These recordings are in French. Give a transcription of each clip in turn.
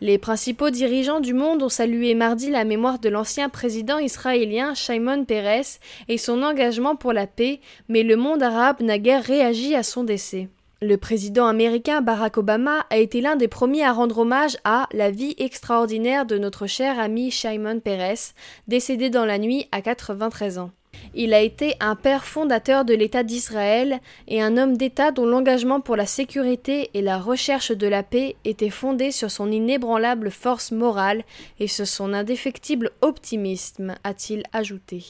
Les principaux dirigeants du monde ont salué mardi la mémoire de l'ancien président israélien Shimon Peres et son engagement pour la paix, mais le monde arabe n'a guère réagi à son décès. Le président américain Barack Obama a été l'un des premiers à rendre hommage à la vie extraordinaire de notre cher ami Shimon Peres, décédé dans la nuit à 93 ans. Il a été un père fondateur de l'État d'Israël et un homme d'État dont l'engagement pour la sécurité et la recherche de la paix était fondé sur son inébranlable force morale et sur son indéfectible optimisme, a-t-il ajouté.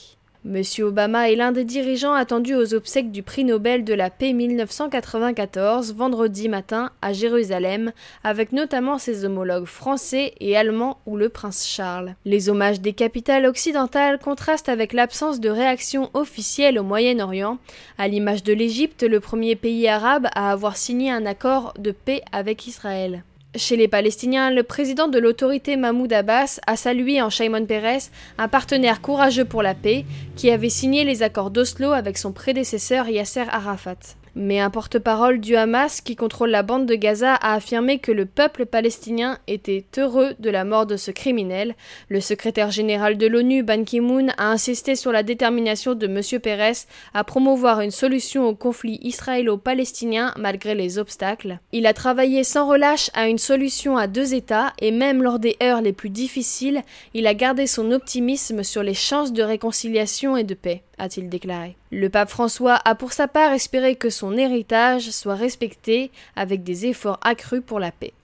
Monsieur Obama est l'un des dirigeants attendus aux obsèques du prix Nobel de la paix 1994, vendredi matin, à Jérusalem, avec notamment ses homologues français et allemands ou le prince Charles. Les hommages des capitales occidentales contrastent avec l'absence de réaction officielle au Moyen-Orient, à l'image de l'Égypte, le premier pays arabe à avoir signé un accord de paix avec Israël. Chez les Palestiniens, le président de l'autorité Mahmoud Abbas a salué en Shimon Peres un partenaire courageux pour la paix qui avait signé les accords d'Oslo avec son prédécesseur Yasser Arafat. Mais un porte-parole du Hamas qui contrôle la bande de Gaza a affirmé que le peuple palestinien était heureux de la mort de ce criminel. Le secrétaire général de l'ONU, Ban Ki-moon, a insisté sur la détermination de M. Pérez à promouvoir une solution au conflit israélo-palestinien malgré les obstacles. Il a travaillé sans relâche à une solution à deux États et même lors des heures les plus difficiles, il a gardé son optimisme sur les chances de réconciliation et de paix a-t-il déclaré. Le pape François a pour sa part espéré que son héritage soit respecté avec des efforts accrus pour la paix.